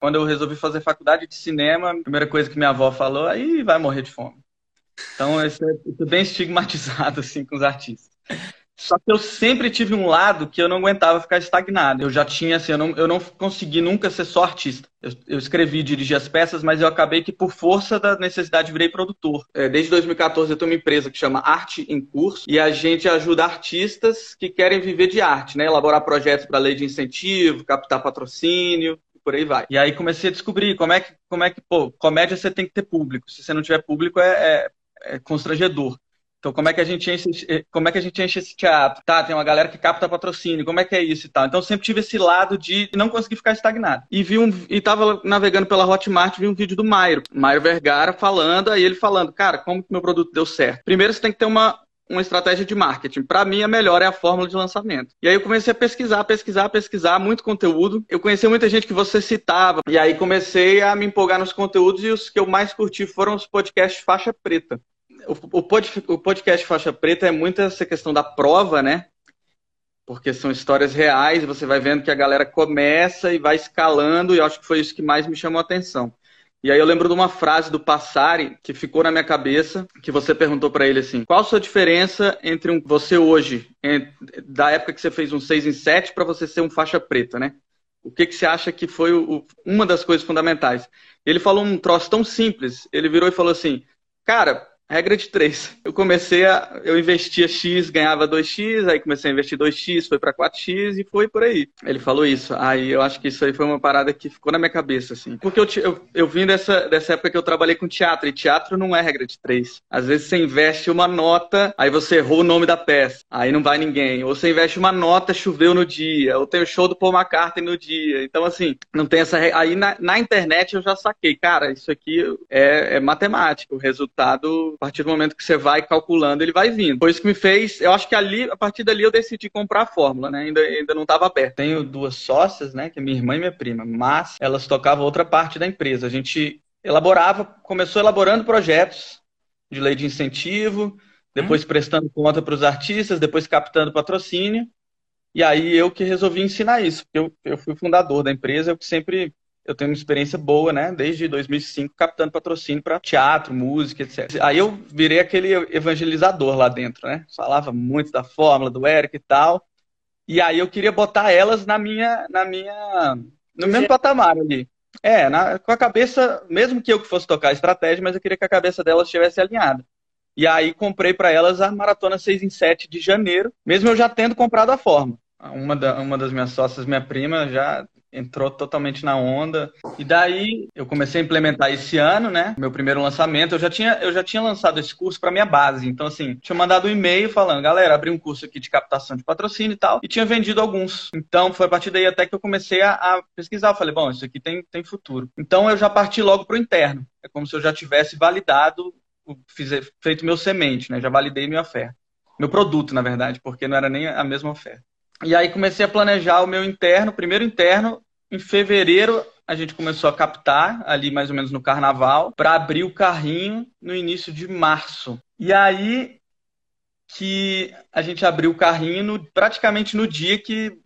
Quando eu resolvi fazer faculdade de cinema, a primeira coisa que minha avó falou, aí vai morrer de fome. Então, isso é bem estigmatizado, assim, com os artistas. Só que eu sempre tive um lado que eu não aguentava ficar estagnado. Eu já tinha, assim, eu não, eu não consegui nunca ser só artista. Eu, eu escrevi, dirigi as peças, mas eu acabei que, por força da necessidade, virei produtor. É, desde 2014 eu tenho uma empresa que chama Arte em Curso e a gente ajuda artistas que querem viver de arte, né? Elaborar projetos para lei de incentivo, captar patrocínio, por aí vai. E aí comecei a descobrir como é que, como é que pô, comédia você tem que ter público. Se você não tiver público, é, é, é constrangedor. Então, como é que a gente enche, como é que a gente enche esse teatro? Tá, tem uma galera que capta patrocínio, como é que é isso e tal. Então, sempre tive esse lado de não conseguir ficar estagnado. E vi um, e tava navegando pela Hotmart, vi um vídeo do Mairo, Mairo Vergara falando, aí ele falando, cara, como que meu produto deu certo? Primeiro, você tem que ter uma, uma estratégia de marketing. Para mim, a melhor é a fórmula de lançamento. E aí eu comecei a pesquisar, pesquisar, pesquisar, muito conteúdo. Eu conheci muita gente que você citava. E aí comecei a me empolgar nos conteúdos e os que eu mais curti foram os podcasts faixa preta o, o podcast Faixa Preta é muito essa questão da prova, né? Porque são histórias reais, você vai vendo que a galera começa e vai escalando, e eu acho que foi isso que mais me chamou a atenção. E aí eu lembro de uma frase do Passari que ficou na minha cabeça, que você perguntou para ele assim: qual a sua diferença entre um, você hoje, da época que você fez um 6 em 7 para você ser um faixa preta, né? O que, que você acha que foi o, uma das coisas fundamentais? Ele falou um troço tão simples, ele virou e falou assim: cara, Regra de três. Eu comecei a. Eu investia X, ganhava 2X, aí comecei a investir 2X, foi para 4X e foi por aí. Ele falou isso. Aí eu acho que isso aí foi uma parada que ficou na minha cabeça, assim. Porque eu, eu, eu vim dessa, dessa época que eu trabalhei com teatro, e teatro não é regra de três. Às vezes você investe uma nota, aí você errou o nome da peça, aí não vai ninguém. Ou você investe uma nota, choveu no dia, ou tem o show do Paul McCartney no dia. Então, assim, não tem essa. Aí na, na internet eu já saquei, cara, isso aqui é, é matemática. O resultado partir do momento que você vai calculando, ele vai vindo. Foi isso que me fez. Eu acho que ali, a partir dali, eu decidi comprar a fórmula, né? Ainda, ainda não estava aberto. Tenho duas sócias, né? Que é minha irmã e minha prima, mas elas tocavam outra parte da empresa. A gente elaborava, começou elaborando projetos de lei de incentivo, depois hum. prestando conta para os artistas, depois captando patrocínio. E aí eu que resolvi ensinar isso, porque eu, eu fui fundador da empresa, eu que sempre eu tenho uma experiência boa, né? Desde 2005, captando patrocínio para teatro, música, etc. Aí eu virei aquele evangelizador lá dentro, né? Falava muito da fórmula do Eric e tal. E aí eu queria botar elas na minha, na minha, no mesmo patamar ali. É, na, com a cabeça, mesmo que eu que fosse tocar a estratégia, mas eu queria que a cabeça delas estivesse alinhada. E aí comprei para elas a maratona 6 em 7 de janeiro, mesmo eu já tendo comprado a forma. Uma, da, uma das minhas sócias, minha prima, já entrou totalmente na onda. E daí eu comecei a implementar esse ano, né? Meu primeiro lançamento. Eu já tinha, eu já tinha lançado esse curso para minha base. Então, assim, tinha mandado um e-mail falando, galera, abri um curso aqui de captação de patrocínio e tal, e tinha vendido alguns. Então, foi a partir daí até que eu comecei a, a pesquisar. Eu falei, bom, isso aqui tem, tem futuro. Então, eu já parti logo para o interno. É como se eu já tivesse validado, fiz, feito meu semente, né? Já validei minha oferta. Meu produto, na verdade, porque não era nem a mesma oferta. E aí comecei a planejar o meu interno, primeiro interno. Em fevereiro a gente começou a captar, ali mais ou menos no carnaval, para abrir o carrinho no início de março. E aí que a gente abriu o carrinho no, praticamente no dia que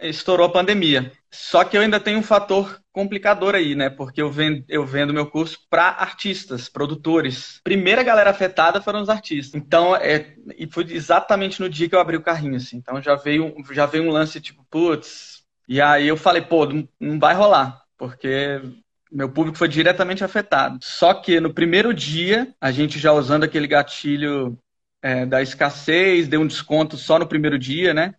estourou a pandemia. Só que eu ainda tenho um fator complicador aí, né? Porque eu vendo, eu vendo meu curso para artistas, produtores. Primeira galera afetada foram os artistas. Então, é, e foi exatamente no dia que eu abri o carrinho, assim. Então já veio, já veio um lance tipo, putz. E aí eu falei, pô, não, não vai rolar, porque meu público foi diretamente afetado. Só que no primeiro dia, a gente já usando aquele gatilho é, da escassez, deu um desconto só no primeiro dia, né?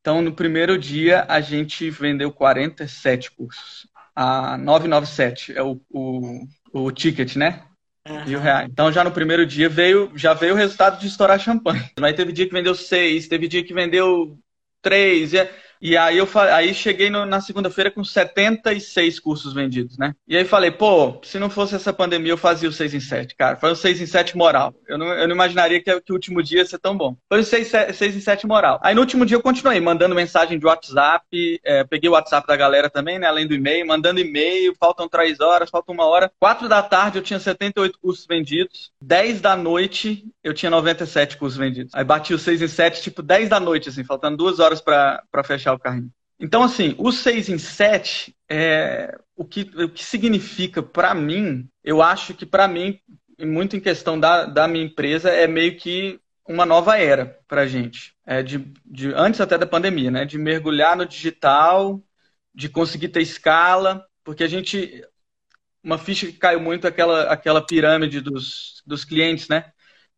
Então, no primeiro dia, a gente vendeu 47 cursos. A 997 é o, o, o ticket, né? Uhum. Mil reais. Então, já no primeiro dia veio, já veio o resultado de estourar champanhe. Mas teve dia que vendeu seis, teve dia que vendeu três. E e aí eu aí cheguei no, na segunda-feira com 76 cursos vendidos, né? E aí falei, pô, se não fosse essa pandemia, eu fazia o 6 em 7, cara. Foi o 6 em 7 moral. Eu não, eu não imaginaria que, que o último dia ia ser tão bom. Foi o 6, 6 em 7 moral. Aí no último dia eu continuei mandando mensagem de WhatsApp, é, peguei o WhatsApp da galera também, né? Além do e-mail, mandando e-mail, faltam 3 horas, faltam uma hora. 4 da tarde eu tinha 78 cursos vendidos. 10 da noite eu tinha 97 cursos vendidos. Aí bati o 6 em 7, tipo 10 da noite, assim, faltando duas horas para fechar o carrinho. Então, assim, o 6 em 7, é, o, que, o que significa para mim, eu acho que para mim, muito em questão da, da minha empresa, é meio que uma nova era para a gente. É de, de, antes até da pandemia, né? De mergulhar no digital, de conseguir ter escala, porque a gente. Uma ficha que caiu muito é aquela, aquela pirâmide dos, dos clientes, né?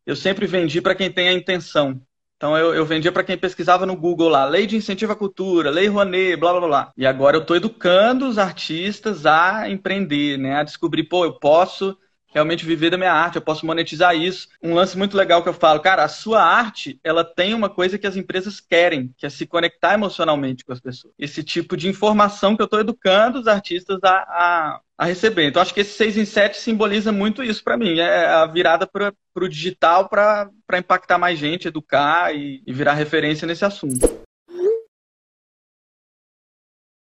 Eu sempre vendi para quem tem a intenção. Então eu, eu vendia para quem pesquisava no Google lá, lei de incentivo à cultura, lei Rouanet, blá blá blá. E agora eu estou educando os artistas a empreender, né? A descobrir, pô, eu posso realmente viver da minha arte, eu posso monetizar isso. Um lance muito legal que eu falo, cara, a sua arte, ela tem uma coisa que as empresas querem, que é se conectar emocionalmente com as pessoas. Esse tipo de informação que eu estou educando os artistas a, a, a, receber. Então, acho que esse 6 em 7 simboliza muito isso para mim. É a virada para o digital para impactar mais gente, educar e, e virar referência nesse assunto.